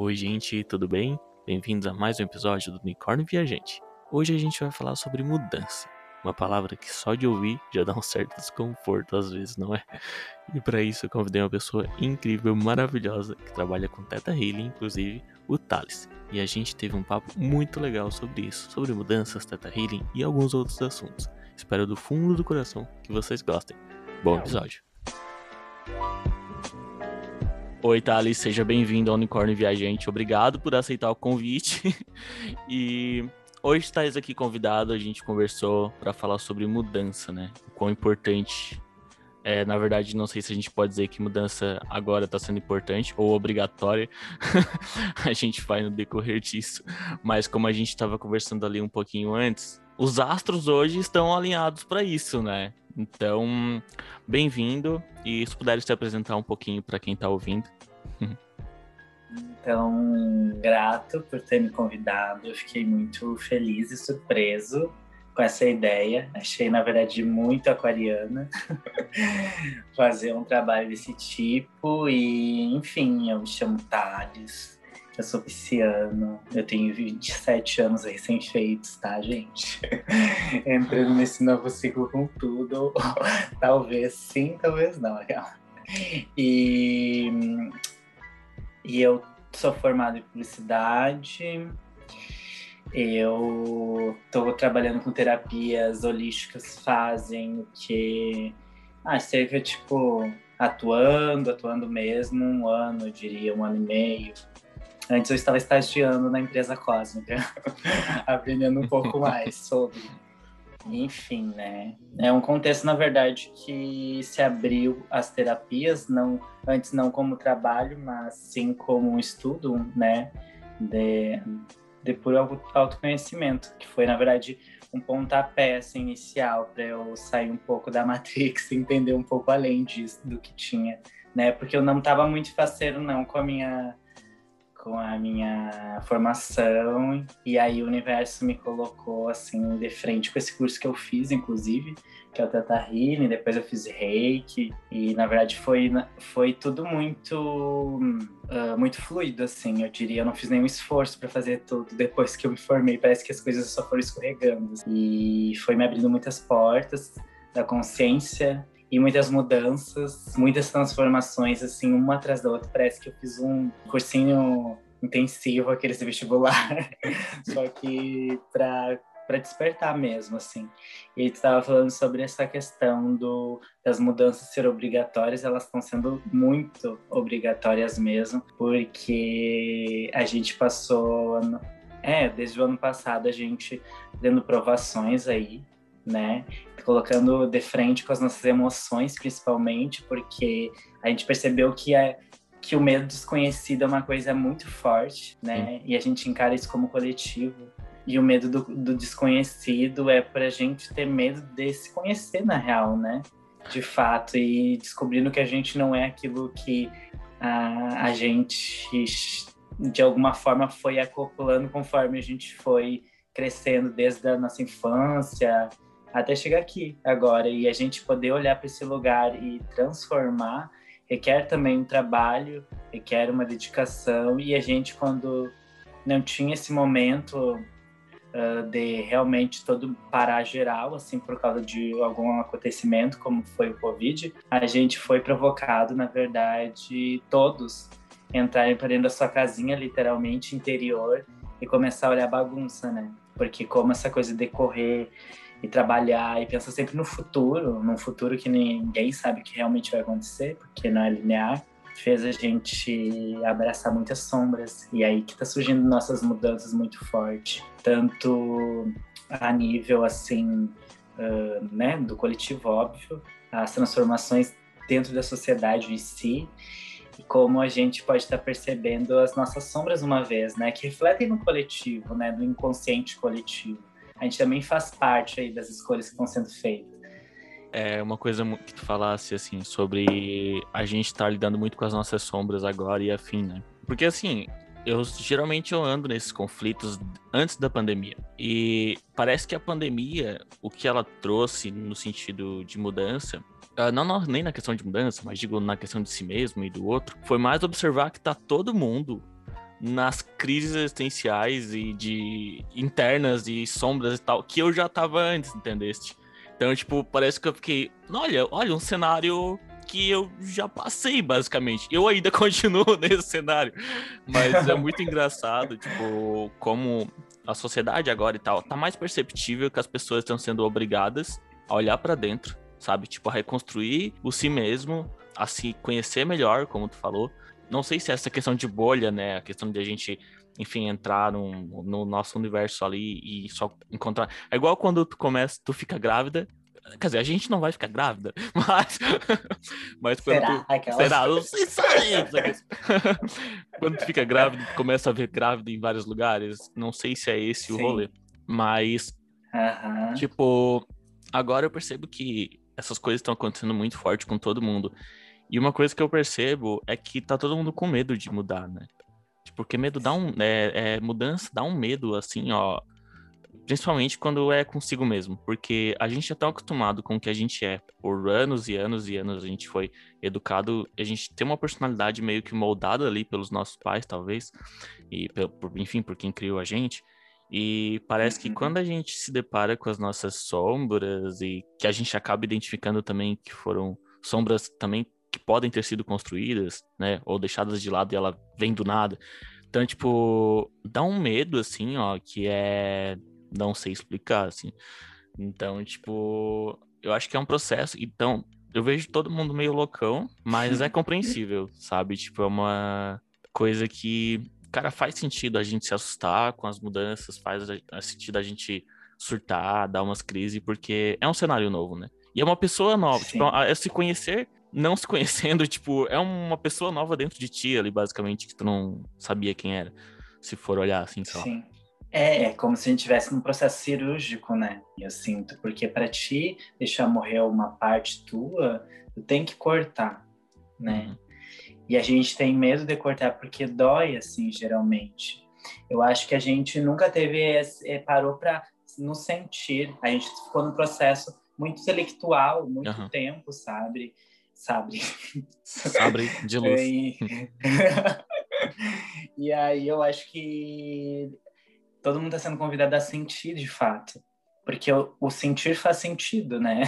Oi, gente, tudo bem? Bem-vindos a mais um episódio do Unicórnio Viajante. Hoje a gente vai falar sobre mudança, uma palavra que só de ouvir já dá um certo desconforto às vezes, não é? E para isso eu convidei uma pessoa incrível, maravilhosa, que trabalha com Teta Healing, inclusive o Thales. E a gente teve um papo muito legal sobre isso, sobre mudanças, Teta Healing e alguns outros assuntos. Espero do fundo do coração que vocês gostem. Bom episódio! Oi, Thales, seja bem-vindo ao Unicórnio Viajante. Obrigado por aceitar o convite. e hoje estás aqui convidado, a gente conversou para falar sobre mudança, né? O quão importante. É, na verdade, não sei se a gente pode dizer que mudança agora está sendo importante ou obrigatória. a gente vai no decorrer disso. Mas como a gente estava conversando ali um pouquinho antes, os astros hoje estão alinhados para isso, né? Então, bem-vindo e se puder se apresentar um pouquinho para quem está ouvindo. Então, grato por ter me convidado. Eu fiquei muito feliz e surpreso com essa ideia. Achei, na verdade, muito aquariana fazer um trabalho desse tipo. E, enfim, eu me chamo Thales. Eu sou pisciano, eu tenho 27 anos recém-feitos, tá, gente? Entrando nesse novo ciclo com tudo. talvez sim, talvez não. E, e eu sou formado em publicidade. Eu estou trabalhando com terapias holísticas fazem o que ah, cerca tipo atuando, atuando mesmo, um ano, eu diria, um ano e meio Antes eu estava estagiando na empresa cósmica, aprendendo um pouco mais sobre. Enfim, né? É um contexto, na verdade, que se abriu as terapias, não antes não como trabalho, mas sim como um estudo, né? De, de puro autoconhecimento, que foi, na verdade, um pontapé assim, inicial para eu sair um pouco da Matrix entender um pouco além disso, do que tinha, né? Porque eu não estava muito faceiro, não, com a minha com a minha formação e aí o universo me colocou assim de frente com esse curso que eu fiz, inclusive, que é o Teta Healing, depois eu fiz Reiki e na verdade foi foi tudo muito uh, muito fluido assim, eu diria, eu não fiz nenhum esforço para fazer tudo. Depois que eu me formei, parece que as coisas só foram escorregando e foi me abrindo muitas portas da consciência e muitas mudanças, muitas transformações, assim, uma atrás da outra. Parece que eu fiz um cursinho intensivo, aquele vestibular, só que para despertar mesmo, assim. E tu estava falando sobre essa questão do, das mudanças ser obrigatórias, elas estão sendo muito obrigatórias mesmo, porque a gente passou, é, desde o ano passado a gente dando provações aí, né? Colocando de frente com as nossas emoções, principalmente, porque a gente percebeu que é que o medo desconhecido é uma coisa muito forte, né? Sim. E a gente encara isso como coletivo. E o medo do, do desconhecido é para a gente ter medo de se conhecer na real, né? De fato, e descobrindo que a gente não é aquilo que a, a gente, de alguma forma, foi acoplando conforme a gente foi crescendo desde a nossa infância, até chegar aqui agora e a gente poder olhar para esse lugar e transformar requer também um trabalho, requer uma dedicação e a gente quando não tinha esse momento uh, de realmente todo parar geral, assim, por causa de algum acontecimento, como foi o Covid, a gente foi provocado, na verdade, todos entrarem para dentro da sua casinha, literalmente, interior, e começar a olhar bagunça, né? Porque como essa coisa decorrer e trabalhar e pensar sempre no futuro, num futuro que ninguém sabe que realmente vai acontecer, porque não é linear, fez a gente abraçar muitas sombras e aí que tá surgindo nossas mudanças muito forte, tanto a nível assim, uh, né, do coletivo óbvio, as transformações dentro da sociedade em si e como a gente pode estar tá percebendo as nossas sombras uma vez, né, que refletem no coletivo, né, no inconsciente coletivo a gente também faz parte aí das escolhas que estão sendo feitas. É uma coisa que tu falasse assim sobre a gente estar tá lidando muito com as nossas sombras agora e afim, né? Porque assim, eu geralmente eu ando nesses conflitos antes da pandemia. E parece que a pandemia, o que ela trouxe no sentido de mudança, ah, não, não nem na questão de mudança, mas digo na questão de si mesmo e do outro, foi mais observar que tá todo mundo nas crises existenciais e de internas e sombras e tal, que eu já tava antes, entendeste? Então, tipo, parece que eu fiquei, olha, olha, um cenário que eu já passei, basicamente. Eu ainda continuo nesse cenário. Mas é muito engraçado, tipo, como a sociedade agora e tal tá mais perceptível que as pessoas estão sendo obrigadas a olhar para dentro, sabe? Tipo, a reconstruir o si mesmo, a se conhecer melhor, como tu falou, não sei se é essa questão de bolha, né? A questão de a gente, enfim, entrar no, no nosso universo ali e só encontrar. É igual quando tu começa, tu fica grávida. Quer dizer, a gente não vai ficar grávida, mas. mas quando será? tu. Aquela... Será? Não sei se Quando tu fica grávida, tu começa a ver grávida em vários lugares. Não sei se é esse Sim. o rolê. Mas. Tipo, agora eu percebo que essas coisas estão acontecendo muito forte com todo mundo. E uma coisa que eu percebo é que tá todo mundo com medo de mudar, né? Porque medo dá um. É, é, mudança dá um medo, assim, ó. Principalmente quando é consigo mesmo. Porque a gente é tão acostumado com o que a gente é. Por anos e anos e anos a gente foi educado. A gente tem uma personalidade meio que moldada ali pelos nossos pais, talvez. E, por, enfim, por quem criou a gente. E parece que uhum. quando a gente se depara com as nossas sombras e que a gente acaba identificando também que foram sombras também que podem ter sido construídas, né, ou deixadas de lado e ela vem do nada. Então, tipo, dá um medo, assim, ó, que é. Não sei explicar, assim. Então, tipo, eu acho que é um processo. Então, eu vejo todo mundo meio loucão, mas é compreensível, sabe? Tipo, é uma coisa que, cara, faz sentido a gente se assustar com as mudanças, faz sentido a gente surtar, dar umas crises, porque é um cenário novo, né? E é uma pessoa nova. Tipo, Sim. Tipo, é se conhecer não se conhecendo, tipo, é uma pessoa nova dentro de ti ali, basicamente, que tu não sabia quem era, se for olhar assim, sei Sim. É, é como se a gente estivesse num processo cirúrgico, né? Eu sinto, porque para ti deixar morrer uma parte tua, tu tem que cortar, né? Uhum. E a gente tem medo de cortar porque dói, assim, geralmente. Eu acho que a gente nunca teve, é, parou para nos sentir. A gente ficou num processo muito intelectual, muito uhum. tempo, sabe? Sabre. Sabre de luz. E... e aí eu acho que todo mundo está sendo convidado a sentir de fato. Porque o, o, sentir faz sentido, né?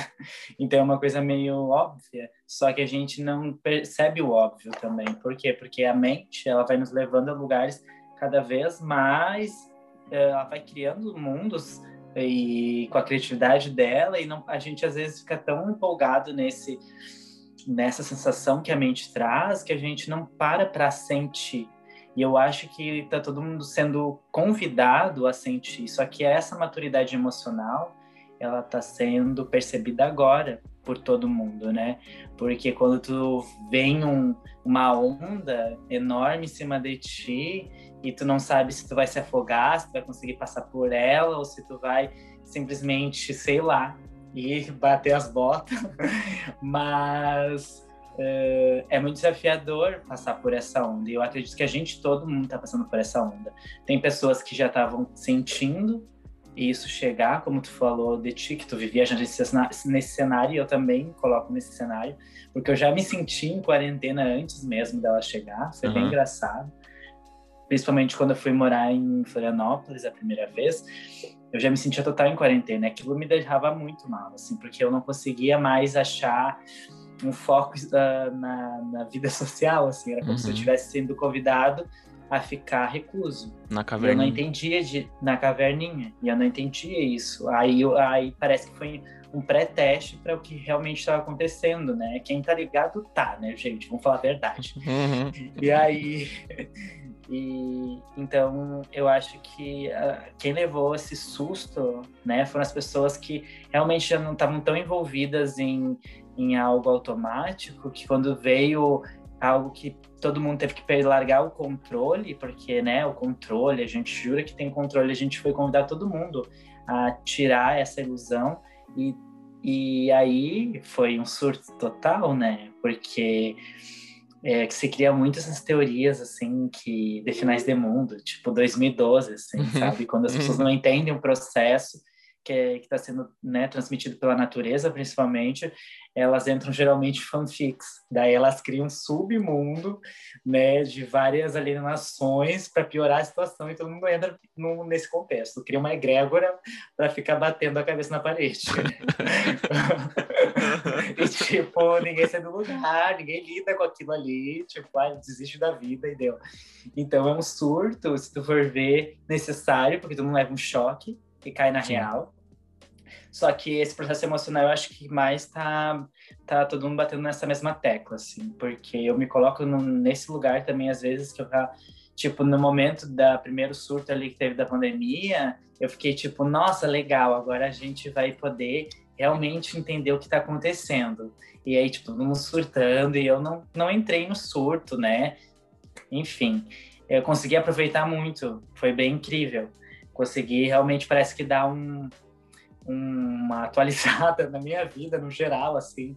Então é uma coisa meio óbvia, só que a gente não percebe o óbvio também. Por quê? Porque a mente ela vai nos levando a lugares cada vez mais. Eh, ela vai criando mundos e com a criatividade dela e não, a gente às vezes fica tão empolgado nesse nessa sensação que a mente traz que a gente não para para sentir. E eu acho que está todo mundo sendo convidado a sentir. Só que essa maturidade emocional, ela está sendo percebida agora por todo mundo, né? Porque quando tu vem um, uma onda enorme em cima de ti e tu não sabe se tu vai se afogar, se tu vai conseguir passar por ela ou se tu vai simplesmente, sei lá, e bater as botas, mas uh, é muito desafiador passar por essa onda. E eu acredito que a gente, todo mundo está passando por essa onda. Tem pessoas que já estavam sentindo isso chegar, como tu falou de ti, que tu vivia já nesse, nesse cenário, e eu também coloco nesse cenário, porque eu já me senti em quarentena antes mesmo dela chegar, foi uhum. bem engraçado. Principalmente quando eu fui morar em Florianópolis a primeira vez, eu já me sentia total em quarentena. Aquilo me deixava muito mal, assim, porque eu não conseguia mais achar um foco uh, na, na, vida social, assim, era como uhum. se eu estivesse uhum. sendo convidado a ficar recluso. Na caverninha. Eu não entendia de na caverninha e eu não entendia isso. Aí, aí parece que foi um pré-teste para o que realmente estava acontecendo, né? Quem tá ligado tá, né, gente? Vamos falar a verdade. Uhum. E aí e então eu acho que uh, quem levou esse susto, né, foram as pessoas que realmente já não estavam tão envolvidas em, em algo automático, que quando veio algo que todo mundo teve que largar o controle, porque, né, o controle, a gente jura que tem controle, a gente foi convidar todo mundo a tirar essa ilusão e e aí foi um surto total, né? Porque é, que se cria muitas essas teorias, assim, que de finais de mundo, tipo 2012, assim, uhum. sabe? Quando as pessoas uhum. não entendem o processo que é, está sendo né, transmitido pela natureza, principalmente, elas entram geralmente fanfics. Daí elas criam um submundo né, de várias alienações para piorar a situação e todo mundo entra no, nesse contexto. Cria uma egrégora para ficar batendo a cabeça na parede. e, tipo, ninguém sai do lugar, ninguém lida com aquilo ali, tipo, ah, desiste da vida e deu. Então é um surto, se tu for ver, necessário, porque tu não leva um choque e cai na Sim. real. Só que esse processo emocional eu acho que mais tá, tá todo mundo batendo nessa mesma tecla, assim, porque eu me coloco no, nesse lugar também, às vezes, que eu já, tipo, no momento da primeiro surto ali que teve da pandemia, eu fiquei tipo, nossa, legal, agora a gente vai poder realmente entender o que está acontecendo. E aí, tipo, todo mundo surtando, e eu não, não entrei no surto, né? Enfim, eu consegui aproveitar muito, foi bem incrível. Consegui realmente, parece que dar um, uma atualizada na minha vida, no geral, assim,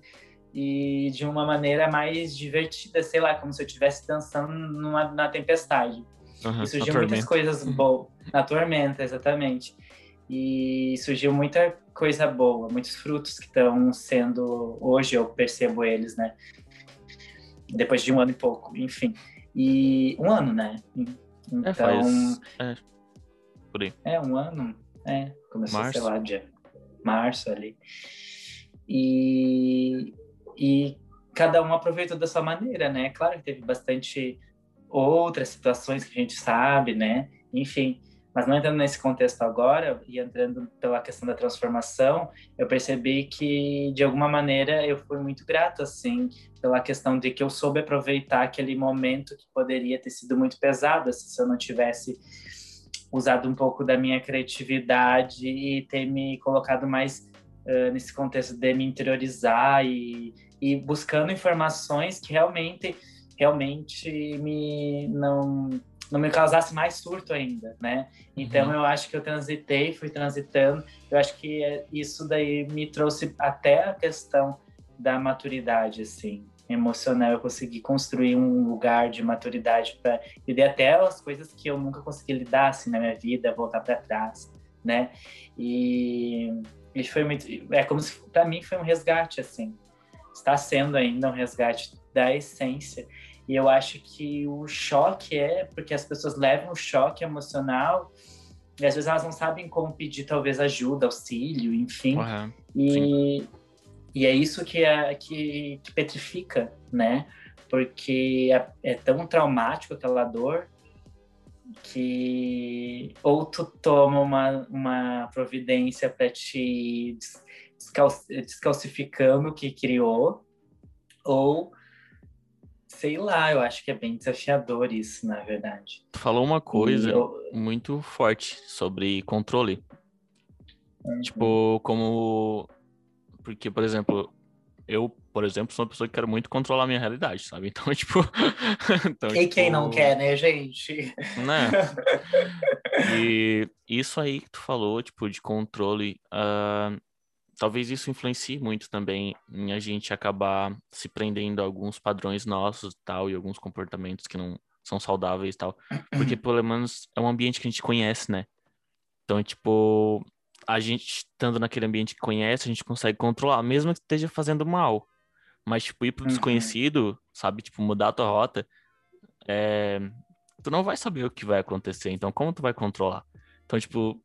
e de uma maneira mais divertida, sei lá, como se eu estivesse dançando numa, na tempestade. Uhum, e surgiu muitas coisas boas. Na tormenta, exatamente. E surgiu muita coisa boa, muitos frutos que estão sendo. Hoje eu percebo eles, né? Depois de um ano e pouco, enfim. E um ano, né? Então. É, faz... é, por aí. É, um ano. É, começou, Março. sei lá, dia março ali. E, e cada um aproveitou da sua maneira, né? Claro que teve bastante outras situações que a gente sabe, né? Enfim, mas não entrando nesse contexto agora e entrando pela questão da transformação, eu percebi que de alguma maneira eu fui muito grato assim pela questão de que eu soube aproveitar aquele momento que poderia ter sido muito pesado assim, se eu não tivesse usado um pouco da minha criatividade e ter me colocado mais uh, nesse contexto de me interiorizar e, e buscando informações que realmente realmente me não não me causasse mais surto ainda, né? Então uhum. eu acho que eu transitei, fui transitando. Eu acho que é, isso daí me trouxe até a questão da maturidade, assim, emocional. Eu consegui construir um lugar de maturidade para lidar até as coisas que eu nunca consegui lidar assim na minha vida, voltar para trás, né? E isso foi muito, é como se para mim foi um resgate assim. Está sendo ainda um resgate da essência e eu acho que o choque é porque as pessoas levam o choque emocional e às vezes elas não sabem como pedir talvez ajuda, auxílio, enfim. Uhum, e, e é isso que, é, que, que petrifica, né? Porque é, é tão traumático aquela dor que ou tu toma uma, uma providência para te descalcificando o que criou, ou sei lá, eu acho que é bem desafiador isso, na verdade. Tu falou uma coisa eu... muito forte sobre controle. Uhum. Tipo, como. Porque, por exemplo, eu, por exemplo, sou uma pessoa que quero muito controlar a minha realidade, sabe? Então, tipo. então, e tipo... quem não quer, né, gente? Né? E isso aí que tu falou, tipo, de controle. Uh talvez isso influencie muito também em a gente acabar se prendendo a alguns padrões nossos tal e alguns comportamentos que não são saudáveis e tal, porque pelo menos é um ambiente que a gente conhece, né? Então, tipo, a gente estando naquele ambiente que conhece, a gente consegue controlar, mesmo que esteja fazendo mal. Mas, tipo, ir pro uhum. desconhecido, sabe? Tipo, mudar a tua rota, é... tu não vai saber o que vai acontecer. Então, como tu vai controlar? Então, tipo,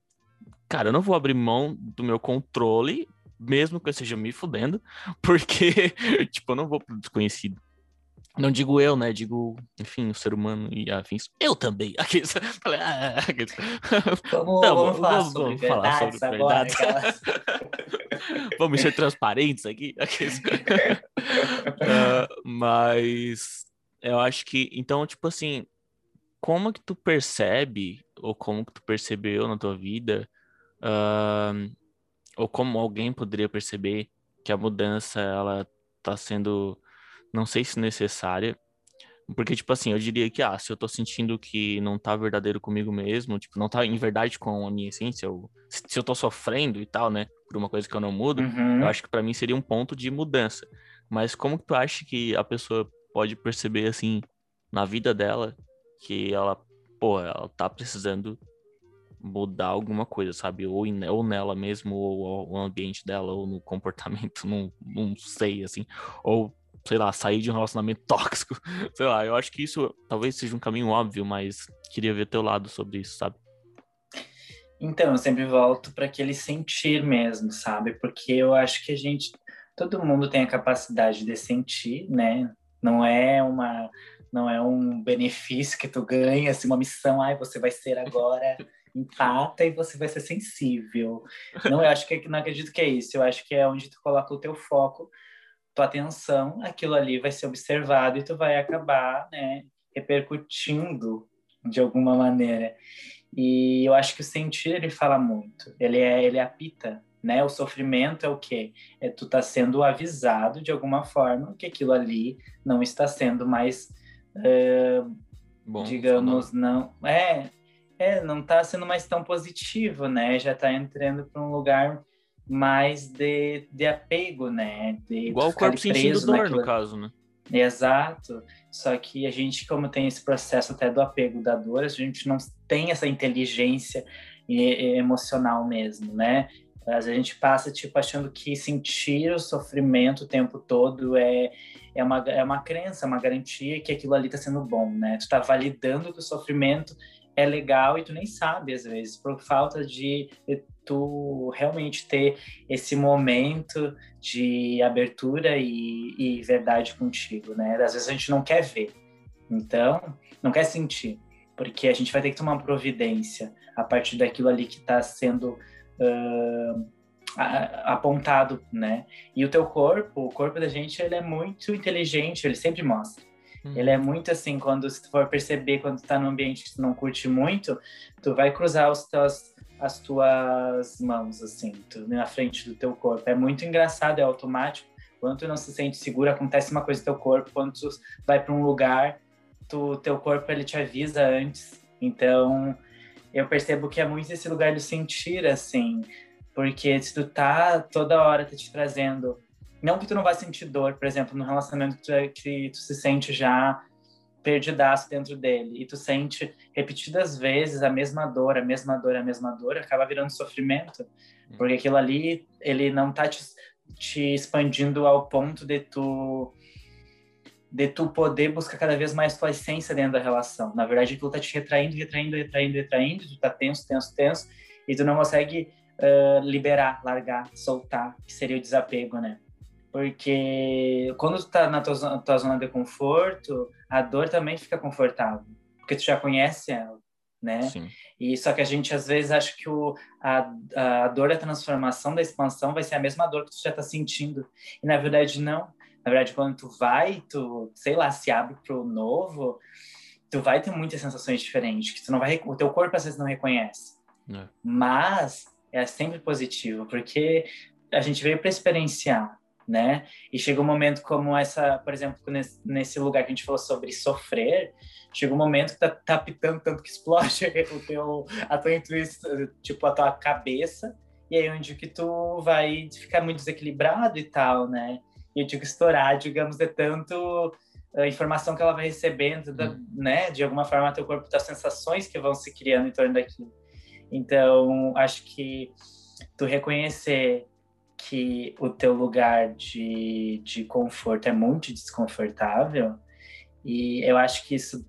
cara, eu não vou abrir mão do meu controle mesmo que eu esteja me fudendo, porque, tipo, eu não vou pro desconhecido. Não digo eu, né? Digo, enfim, o ser humano e afins. Eu também. Aqui, falei, ah, aqueles... vamos, não, vamos, falar vamos, sobre, vamos falar sobre verdade. Aquelas... vamos ser transparentes aqui. Aqueles... uh, mas eu acho que, então, tipo assim, como que tu percebe, ou como que tu percebeu na tua vida, uh, ou como alguém poderia perceber que a mudança ela tá sendo não sei se necessária porque tipo assim eu diria que ah se eu tô sentindo que não tá verdadeiro comigo mesmo tipo não tá em verdade com a minha essência ou se eu tô sofrendo e tal né por uma coisa que eu não mudo uhum. eu acho que para mim seria um ponto de mudança mas como que tu acha que a pessoa pode perceber assim na vida dela que ela pô ela tá precisando mudar alguma coisa, sabe? Ou, in, ou nela mesmo, ou, no ambiente dela, ou no comportamento, não, não sei, assim. Ou, sei lá, sair de um relacionamento tóxico. Sei lá, eu acho que isso talvez seja um caminho óbvio, mas queria ver teu lado sobre isso, sabe? Então, eu sempre volto para aquele sentir mesmo, sabe? Porque eu acho que a gente, todo mundo tem a capacidade de sentir, né? Não é uma, não é um benefício que tu ganha, assim, uma missão, ai, você vai ser agora empata e você vai ser sensível. Não, eu acho que não acredito que é isso. Eu acho que é onde tu coloca o teu foco, tua atenção, aquilo ali vai ser observado e tu vai acabar, né, repercutindo de alguma maneira. E eu acho que o sentir ele fala muito. Ele é ele apita, né? O sofrimento é o quê? É tu tá sendo avisado de alguma forma que aquilo ali não está sendo mais uh, Bom, digamos não é é não está sendo mais tão positivo, né? Já está entrando para um lugar mais de, de apego, né? De Igual o corpo sentindo dor, naquilo... no caso, né? Exato. Só que a gente, como tem esse processo até do apego da dor, a gente não tem essa inteligência emocional mesmo, né? A gente passa, tipo, achando que sentir o sofrimento o tempo todo é, é, uma, é uma crença, uma garantia que aquilo ali tá sendo bom, né? Tu tá validando que o sofrimento é legal e tu nem sabe, às vezes, por falta de tu realmente ter esse momento de abertura e, e, verdade contigo, né? Às vezes a gente não quer ver, então não quer sentir, porque a gente vai ter que tomar uma providência a partir daquilo ali que está sendo uh, apontado, né? E o teu corpo, o corpo da gente, ele é muito inteligente, ele sempre mostra. Hum. Ele é muito assim, quando se tu for perceber, quando tu tá num ambiente que tu não curte muito, tu vai cruzar os teus as tuas mãos, assim, tu, na frente do teu corpo. É muito engraçado, é automático. Quando tu não se sente seguro, acontece uma coisa no teu corpo. Quando tu vai para um lugar, tu, teu corpo ele te avisa antes. Então, eu percebo que é muito esse lugar do sentir, assim, porque se tu tá toda hora tá te trazendo, não que tu não vai sentir dor, por exemplo, no relacionamento que tu, é, que tu se sente já perdidaço dentro dele e tu sente repetidas vezes a mesma dor, a mesma dor, a mesma dor, acaba virando sofrimento, hum. porque aquilo ali ele não tá te, te expandindo ao ponto de tu de tu poder buscar cada vez mais tua essência dentro da relação. Na verdade, aquilo tá te retraindo, retraindo, retraindo, retraindo, tu tá tenso, tenso, tenso, e tu não consegue uh, liberar, largar, soltar, que seria o desapego, né? Porque quando tu tá na tua, tua zona de conforto, a dor também fica confortável, porque tu já conhece ela, né? Sim. E só que a gente às vezes acha que o, a, a dor da transformação, da expansão, vai ser a mesma dor que tu já tá sentindo. E na verdade não. Na verdade, quando tu vai, tu, sei lá, se abre pro novo, tu vai ter muitas sensações diferentes, que tu não vai, o teu corpo às vezes não reconhece. É. Mas é sempre positivo, porque a gente veio para experienciar né? E chega um momento como essa, por exemplo, nesse lugar que a gente falou sobre sofrer, chega um momento que tá, tá pitando tanto que explode o teu, a tua intuição, tipo, a tua cabeça, e aí onde que tu vai ficar muito desequilibrado e tal, né? E eu digo estourar, digamos, de tanto a eh, informação que ela vai recebendo, da, hum. né? De alguma forma, teu corpo, das sensações que vão se criando em torno daquilo. Então, acho que tu reconhecer que o teu lugar de, de conforto é muito desconfortável e eu acho que isso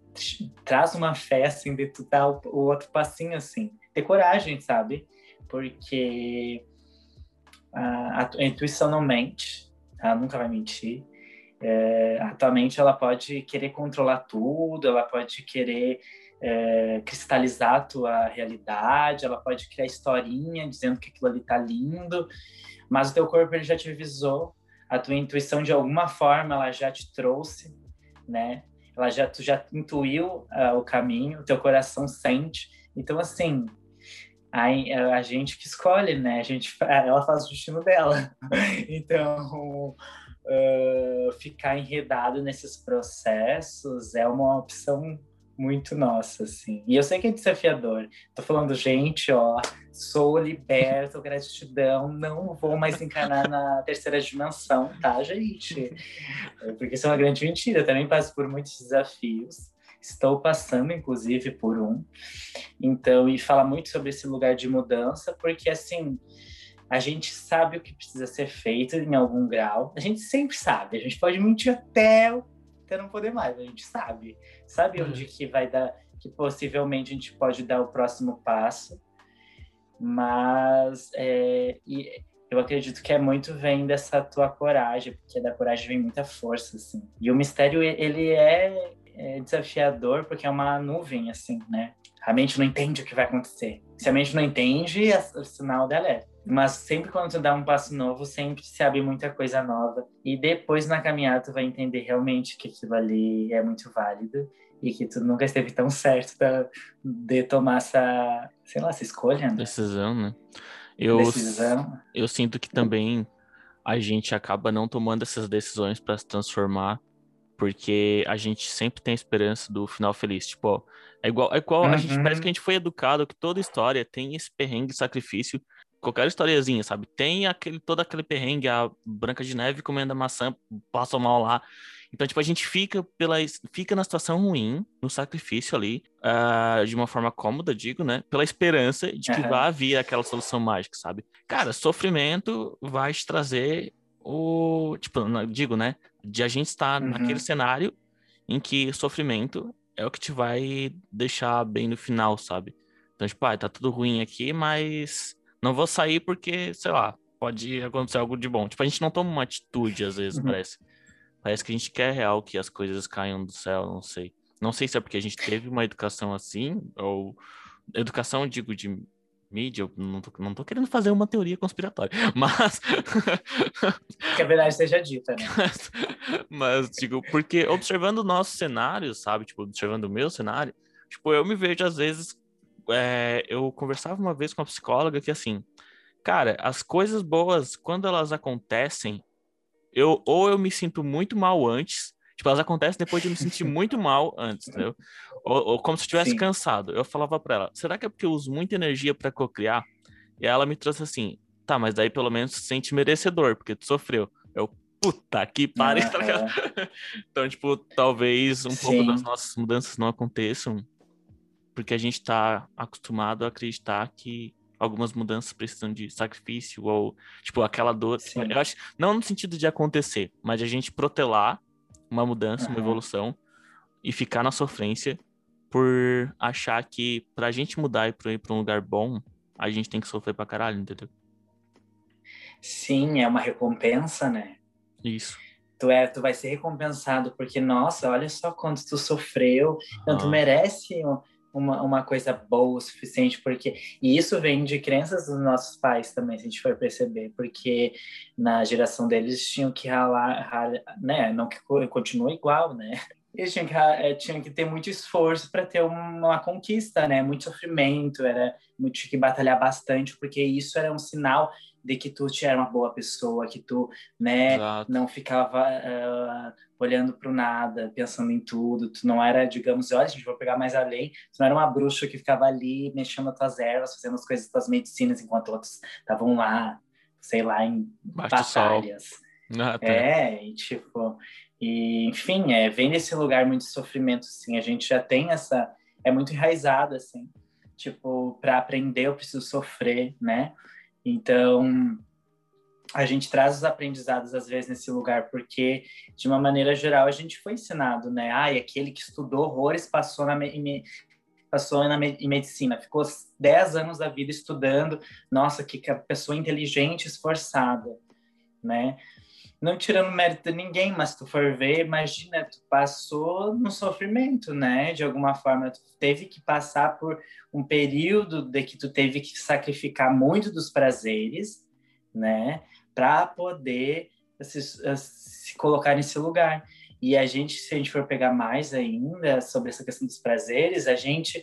traz uma fé assim de tu dar o, outro passinho assim ter coragem sabe? Porque a, a, a intuição não mente ela nunca vai mentir. É, atualmente ela pode querer controlar tudo ela pode querer é, cristalizar a tua realidade ela pode criar historinha dizendo que aquilo ali tá lindo mas o teu corpo ele já te avisou, a tua intuição de alguma forma ela já te trouxe, né? Ela já tu já intuiu uh, o caminho, o teu coração sente. Então assim, a, a gente que escolhe, né? A gente ela faz o destino dela. então, uh, ficar enredado nesses processos é uma opção muito nossa, assim. E eu sei que é desafiador. Tô falando, gente, ó, sou liberto, gratidão, não vou mais encarnar na terceira dimensão, tá, gente? Porque isso é uma grande mentira. Eu também passo por muitos desafios. estou passando, inclusive, por um. Então, e fala muito sobre esse lugar de mudança, porque assim, a gente sabe o que precisa ser feito em algum grau. A gente sempre sabe. A gente pode mentir até, até não poder mais. A gente sabe. Sabe uhum. onde que vai dar, que possivelmente a gente pode dar o próximo passo. Mas é, eu acredito que é muito vem dessa tua coragem, porque da coragem vem muita força, assim. E o mistério, ele é, é desafiador, porque é uma nuvem, assim, né? A mente não entende o que vai acontecer. Se a mente não entende, o sinal dela é mas sempre quando tu dá um passo novo, sempre se abre muita coisa nova. E depois na caminhada tu vai entender realmente que aquilo ali é muito válido e que tu nunca esteve tão certo de tomar essa, sei lá, essa escolha, né? Decisão, né? Eu, Decisão. eu sinto que também a gente acaba não tomando essas decisões para se transformar, porque a gente sempre tem a esperança do final feliz. Tipo, ó, é igual, é igual uhum. a gente parece que a gente foi educado que toda história tem esse perrengue sacrifício qualquer historiazinha, sabe? Tem aquele todo aquele perrengue, a Branca de Neve comendo a maçã, passa mal lá. Então, tipo, a gente fica pela fica na situação ruim, no sacrifício ali, uh, de uma forma cômoda, digo, né? Pela esperança de que uhum. vai vir aquela solução mágica, sabe? Cara, sofrimento vai te trazer o, tipo, digo, né? De a gente estar uhum. naquele cenário em que sofrimento é o que te vai deixar bem no final, sabe? Então, tipo, ah, tá tudo ruim aqui, mas não vou sair porque, sei lá, pode acontecer algo de bom. Tipo, a gente não toma uma atitude, às vezes, uhum. parece. Parece que a gente quer real que as coisas caiam do céu, não sei. Não sei se é porque a gente teve uma educação assim, ou educação, digo, de mídia, eu não tô, não tô querendo fazer uma teoria conspiratória, mas... que a verdade seja dita, né? mas, mas, digo, porque observando o nosso cenário, sabe, tipo, observando o meu cenário, tipo, eu me vejo às vezes é, eu conversava uma vez com uma psicóloga que assim, cara, as coisas boas, quando elas acontecem, eu ou eu me sinto muito mal antes, tipo, elas acontecem depois de eu me sentir muito mal antes, entendeu? Ou, ou como se eu estivesse cansado. Eu falava para ela, será que é porque eu uso muita energia para cocriar? E ela me trouxe assim, tá, mas daí pelo menos se sente merecedor, porque tu sofreu. Eu, puta que pariu, ah, tá? É. então, tipo, talvez um Sim. pouco das nossas mudanças não aconteçam porque a gente está acostumado a acreditar que algumas mudanças precisam de sacrifício ou tipo aquela dor. Sim. Eu acho não no sentido de acontecer, mas de a gente protelar uma mudança, uhum. uma evolução e ficar na sofrência por achar que pra gente mudar e pra ir pra um lugar bom, a gente tem que sofrer pra caralho, entendeu? Sim, é uma recompensa, né? Isso. Tu, é, tu vai ser recompensado porque, nossa, olha só quanto tu sofreu, então tu merece uma, uma coisa boa o suficiente, porque e isso vem de crenças dos nossos pais também, se a gente for perceber, porque na geração deles tinham que ralar, ralar né? Não que continue igual, né? Eles tinham que, eh, tinham que ter muito esforço para ter uma, conquista, né? Muito sofrimento, era tinha que batalhar bastante, porque isso era um sinal de que tu era uma boa pessoa, que tu, né, Exato. não ficava uh, olhando para o nada, pensando em tudo, tu não era, digamos, olha, a gente vai pegar mais além, tu não era uma bruxa que ficava ali mexendo as tuas ervas, fazendo as coisas das medicinas, enquanto outros estavam lá, sei lá, em Baixo batalhas. Ah, tá. É, e tipo, e, enfim, é, vem desse lugar muito sofrimento, assim, a gente já tem essa, é muito enraizado, assim, tipo, para aprender eu preciso sofrer, né? Então, a gente traz os aprendizados às vezes nesse lugar, porque de uma maneira geral a gente foi ensinado, né? Ah, e aquele que estudou horrores passou na me, passou na em medicina, ficou 10 anos da vida estudando. Nossa, que pessoa inteligente, esforçada, né? Não tirando mérito de ninguém, mas tu for ver, imagina, tu passou no sofrimento, né? De alguma forma, tu teve que passar por um período de que tu teve que sacrificar muito dos prazeres, né? Para poder se, se colocar nesse lugar. E a gente, se a gente for pegar mais ainda sobre essa questão dos prazeres, a gente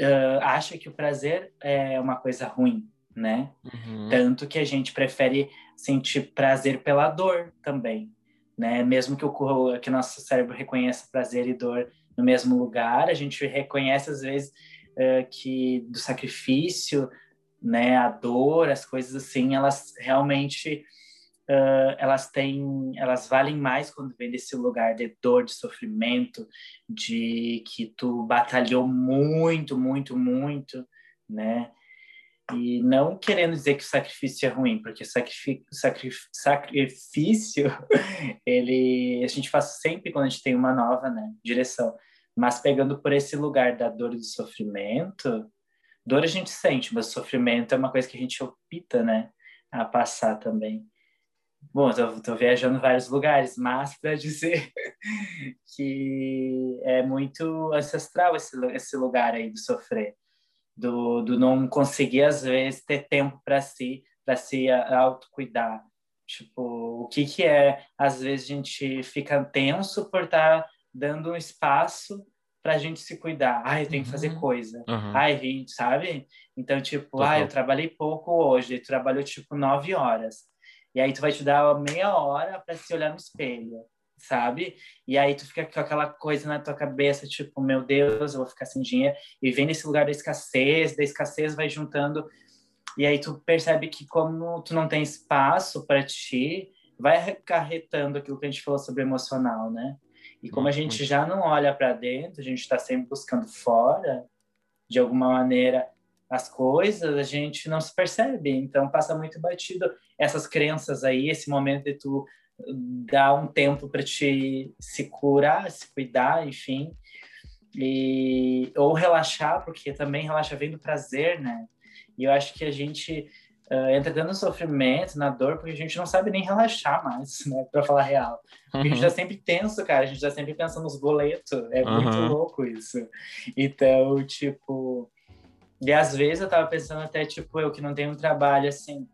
uh, acha que o prazer é uma coisa ruim, né? Uhum. Tanto que a gente prefere sentir prazer pela dor também, né? Mesmo que o que nosso cérebro reconheça prazer e dor no mesmo lugar, a gente reconhece às vezes uh, que do sacrifício, né, a dor, as coisas assim, elas realmente uh, elas têm, elas valem mais quando vem desse lugar de dor, de sofrimento, de que tu batalhou muito, muito, muito, né? E não querendo dizer que o sacrifício é ruim, porque sacrifício, sacrifício ele a gente faz sempre quando a gente tem uma nova né, direção. Mas pegando por esse lugar da dor e do sofrimento, dor a gente sente, mas sofrimento é uma coisa que a gente opta, né, a passar também. Bom, tô viajando vários lugares, mas para dizer que é muito ancestral esse, esse lugar aí do sofrer do, do não conseguir às vezes ter tempo para si, para se autocuidar. Tipo, o que que é às vezes a gente fica tenso por estar tá dando um espaço para a gente se cuidar. Ai, eu tenho uhum. que fazer uhum. coisa. Uhum. Ai, gente, sabe? Então, tipo, ai, eu trabalhei pouco hoje, tu trabalhou tipo nove horas. E aí tu vai te dar meia hora para se olhar no espelho sabe? E aí tu fica com aquela coisa na tua cabeça, tipo, meu Deus, eu vou ficar sem dinheiro. E vem nesse lugar da escassez, da escassez vai juntando. E aí tu percebe que como tu não tem espaço para ti, vai acarretando aquilo que a gente falou sobre emocional, né? E como a gente já não olha para dentro, a gente está sempre buscando fora, de alguma maneira, as coisas, a gente não se percebe. Então passa muito batido essas crenças aí, esse momento de tu dar um tempo para te se curar, se cuidar, enfim. E, ou relaxar, porque também relaxa vem do prazer, né? E eu acho que a gente uh, entra no sofrimento, na dor, porque a gente não sabe nem relaxar mais, né? Pra falar real. Uhum. a gente tá sempre tenso, cara. A gente tá sempre pensando nos boletos. É uhum. muito louco isso. Então, tipo... E às vezes eu tava pensando até, tipo, eu que não tenho um trabalho, assim,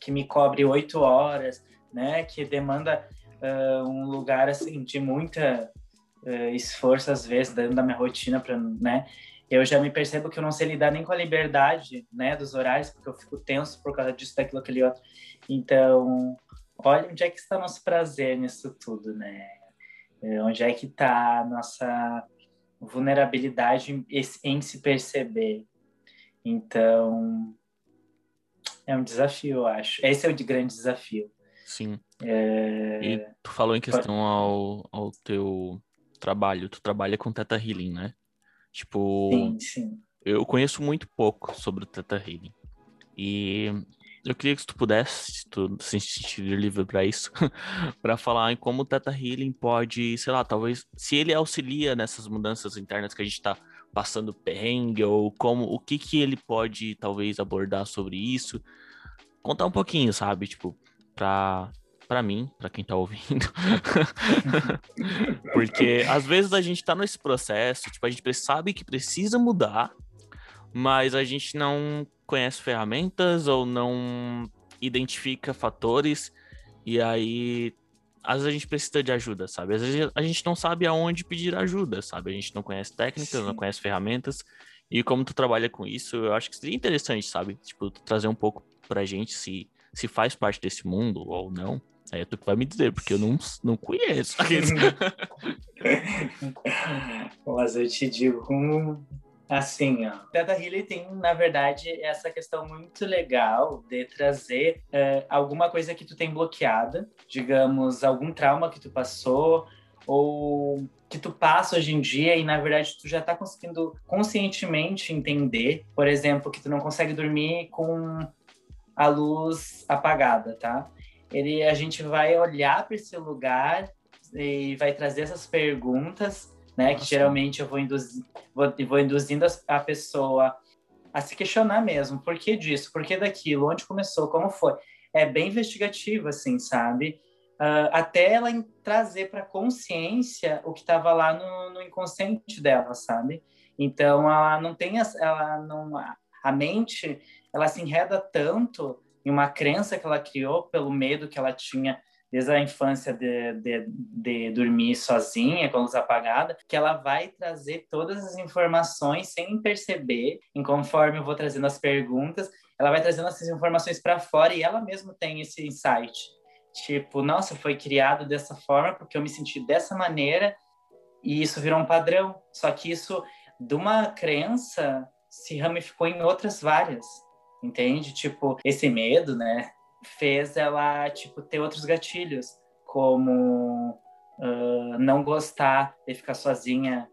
que me cobre oito horas né? Que demanda uh, um lugar assim de muita uh, esforço às vezes dentro da minha rotina para, né? Eu já me percebo que eu não sei lidar nem com a liberdade, né, dos horários, porque eu fico tenso por causa disso, daquilo, aquele outro. Então, olha onde é que está nosso prazer nisso tudo, né? É, onde é que está nossa vulnerabilidade em se perceber. Então, é um desafio, eu acho. Esse é o de grande desafio. Sim. É... E tu falou em questão ao, ao teu trabalho. Tu trabalha com Teta Healing, né? Tipo. Sim, sim. Eu conheço muito pouco sobre o Teta Healing. E eu queria que tu pudesse, se tu se sentir livre para isso, para falar em como o Teta Healing pode, sei lá, talvez, se ele auxilia nessas mudanças internas que a gente está passando perrengue, ou como, o que que ele pode, talvez, abordar sobre isso. Contar um pouquinho, sabe? Tipo, para para mim, para quem tá ouvindo. Porque às vezes a gente tá nesse processo, tipo, a gente sabe que precisa mudar, mas a gente não conhece ferramentas ou não identifica fatores e aí às vezes a gente precisa de ajuda, sabe? Às vezes a gente não sabe aonde pedir ajuda, sabe? A gente não conhece técnicas, Sim. não conhece ferramentas. E como tu trabalha com isso, eu acho que seria interessante, sabe? Tipo, trazer um pouco pra gente se se faz parte desse mundo ou não, aí é tu que vai me dizer, porque eu não, não conheço. Mas eu te digo assim, ó. Teta Healing tem, na verdade, essa questão muito legal de trazer é, alguma coisa que tu tem bloqueada, digamos, algum trauma que tu passou, ou que tu passa hoje em dia e na verdade tu já está conseguindo conscientemente entender, por exemplo, que tu não consegue dormir com a luz apagada, tá? Ele, a gente vai olhar para esse lugar e vai trazer essas perguntas, né? Nossa. Que geralmente eu vou, induzir, vou, vou induzindo a pessoa a se questionar mesmo. Por que disso? Por que daquilo? Onde começou? Como foi? É bem investigativo, assim, sabe? Uh, até ela trazer para consciência o que estava lá no, no, inconsciente dela, sabe? Então, ela não tem... Ela não, a mente ela se enreda tanto em uma crença que ela criou pelo medo que ela tinha desde a infância de, de, de, dormir sozinha, com a luz apagada, que ela vai trazer todas as informações sem perceber, em conforme eu vou trazendo as perguntas, ela vai trazendo essas informações para fora e ela mesma tem esse insight. Tipo, nossa, foi criado dessa forma porque eu me senti dessa maneira e isso virou um padrão. Só que isso, de uma crença, se ramificou em outras várias entende? Tipo, esse medo, né? fez ela, tipo, ter outros gatilhos, como uh, não gostar de ficar sozinha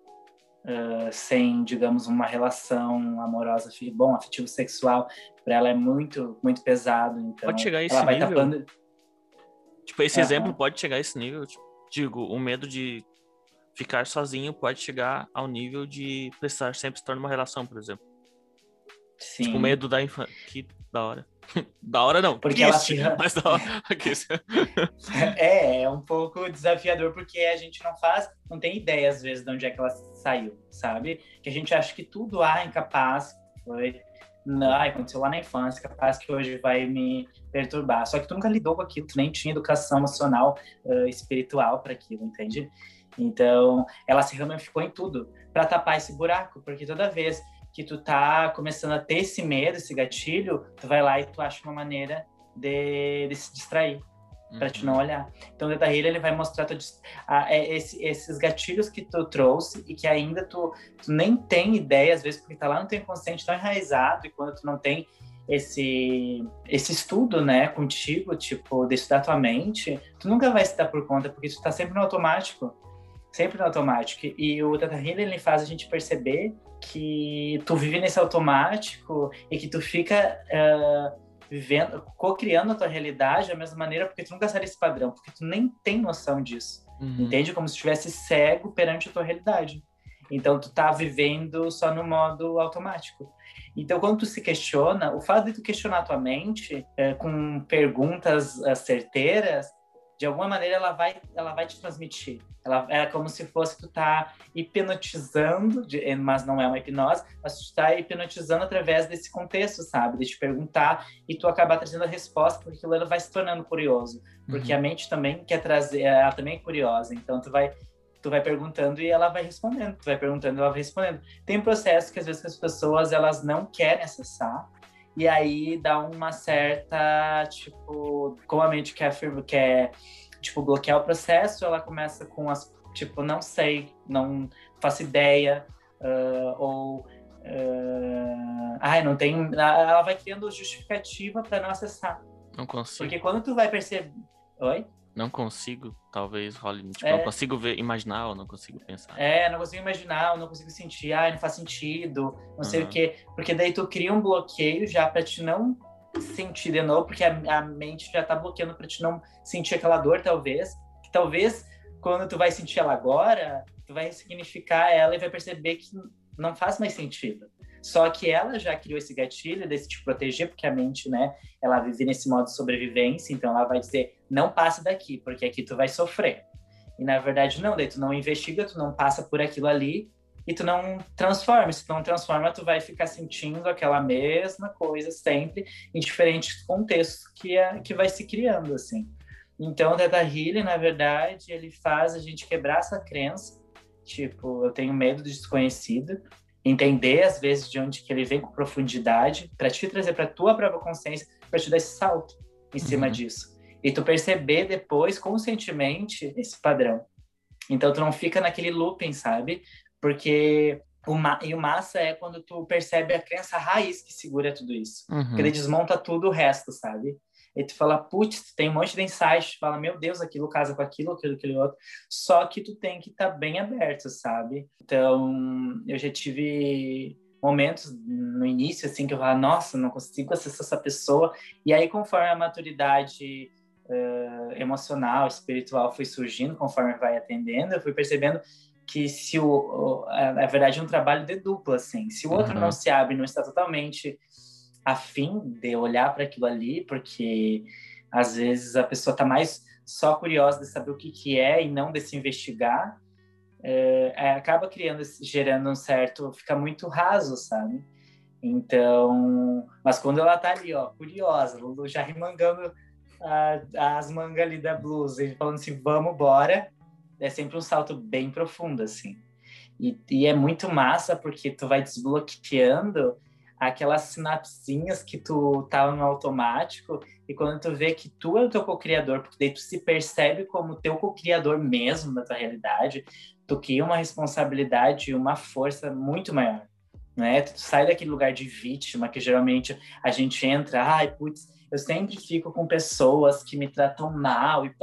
uh, sem, digamos, uma relação amorosa, bom, afetivo sexual, para ela é muito, muito pesado. Então, pode chegar a esse ela vai nível? tapando. Tipo, esse Aham. exemplo pode chegar a esse nível? Tipo, digo, o medo de ficar sozinho pode chegar ao nível de precisar sempre estar numa relação, por exemplo. Sim. Tipo, medo da infância. Que da hora. da hora não. Porque ela triste, se- mas da hora. É, é um pouco desafiador porque a gente não faz, não tem ideia às vezes de onde é que ela saiu, sabe? Que a gente acha que tudo ah, incapaz, foi, não, aconteceu lá na infância, capaz que hoje vai me perturbar. Só que tu nunca lidou com aquilo, tu nem tinha educação emocional, ah, espiritual para aquilo, entende? Então, ela se ramificou em tudo para tapar esse buraco, porque toda vez que tu tá começando a ter esse medo, esse gatilho, tu vai lá e tu acha uma maneira de, de se distrair para te não olhar. Então, o Data Healer, ele vai mostrar tu, a, é, esse, esses gatilhos que tu trouxe e que ainda tu, tu, nem tem ideia, às vezes, porque tá lá no teu inconsciente tão enraizado e quando tu não tem esse, esse estudo, né, contigo, tipo, de estudar tua mente, tu nunca vai se dar por conta, porque tu tá sempre no automático. Sempre no automático. E o Data Healer, ele faz a gente perceber que tu vive nesse automático e que tu fica... Uh, vivendo, co-criando a tua realidade da mesma maneira, porque tu nunca sai desse padrão, porque tu nem tem noção disso. Uhum. Entende? Como se estivesse cego perante a tua realidade. Então, tu tá vivendo só no modo automático. Então, quando tu se questiona, o fato de tu questionar a tua mente é, com perguntas é, certeiras, de alguma maneira ela vai, ela vai te transmitir. Ela é como se fosse tu tá hipnotizando, de, mas não é uma hipnose, mas tu tá hipnotizando através desse contexto, sabe? De te perguntar e tu acabar trazendo a resposta, porque aquilo vai se tornando curioso. Porque uhum. a mente também quer trazer, ela também é curiosa. Então tu vai tu vai perguntando e ela vai respondendo, tu vai perguntando e ela vai respondendo. Tem um processo que às vezes as pessoas elas não querem acessar e aí dá uma certa, tipo, como a mente quer, quer tipo, bloquear o processo, ela começa com as, tipo, não sei, não faço ideia, uh, ou, uh, ai, não tem, ela vai criando justificativa para não acessar. Não consigo. Porque quando tu vai perceber, oi? Não consigo, talvez role. Tipo, É. não consigo ver, imaginar ou não consigo pensar. É, não consigo imaginar, não consigo sentir, ai, não faz sentido, não sei o Aham. quê. Porque daí tu cria um bloqueio já para te não sentir de novo, porque a, a mente já tá bloqueando para te não sentir aquela dor, talvez. Que talvez quando tu vai sentir ela agora, tu vai ressignificar ela e vai perceber que não faz mais sentido. Só que ela já criou esse gatilho desse te proteger, porque a mente, né, ela vive nesse modo de sobrevivência, então ela vai dizer, não passe daqui, porque aqui tu vai sofrer. E na verdade não, daí tu não investiga, tu não passa por aquilo ali e tu não transforma. Se tu não transforma, tu vai ficar sentindo aquela mesma coisa sempre em diferentes contextos que, é, que vai se criando, assim. Então, o Theta Healing, na verdade, ele faz a gente quebrar essa crença, tipo, eu tenho medo do desconhecido, entender às vezes de onde que ele vem com profundidade, para te trazer para tua própria consciência, para te dar esse salto em cima Uhum. disso. E tu perceber depois, conscientemente, esse padrão. Então, tu não fica naquele looping, sabe? Porque o ma e o massa é quando tu percebe a crença raiz que segura tudo isso. Uhum. Porque ele desmonta tudo o resto, sabe? E tu fala, putz, tem um monte de insight, tu fala, meu Deus, aquilo casa com aquilo, aquilo, aquele outro. Só que tu tem que estar bem aberto, sabe? Então, eu já tive momentos no início, assim, que eu falava, nossa, não consigo acessar essa pessoa. E aí, conforme a maturidade uh, emocional, espiritual foi surgindo, conforme vai atendendo, eu fui percebendo que se o, na verdade é um trabalho de dupla assim se o outro Uhum. não se abre não está totalmente afim de olhar para aquilo ali porque às vezes a pessoa está mais só curiosa de saber o que que é e não de se investigar é, é, acaba criando gerando um certo fica muito raso sabe então mas quando ela tá ali ó curiosa já remangando as mangas ali da blusa e falando assim vamos bora é sempre um salto bem profundo, assim. E, e é muito massa porque tu vai desbloqueando aquelas sinapsinhas que tu tava no automático e quando tu vê que tu é o teu co-criador, porque daí tu se percebe como teu co-criador mesmo da tua realidade, tu cria uma responsabilidade e uma força muito maior, né? Tu sai daquele lugar de vítima que geralmente a gente entra, ai, putz, eu sempre fico com pessoas que me tratam mal e.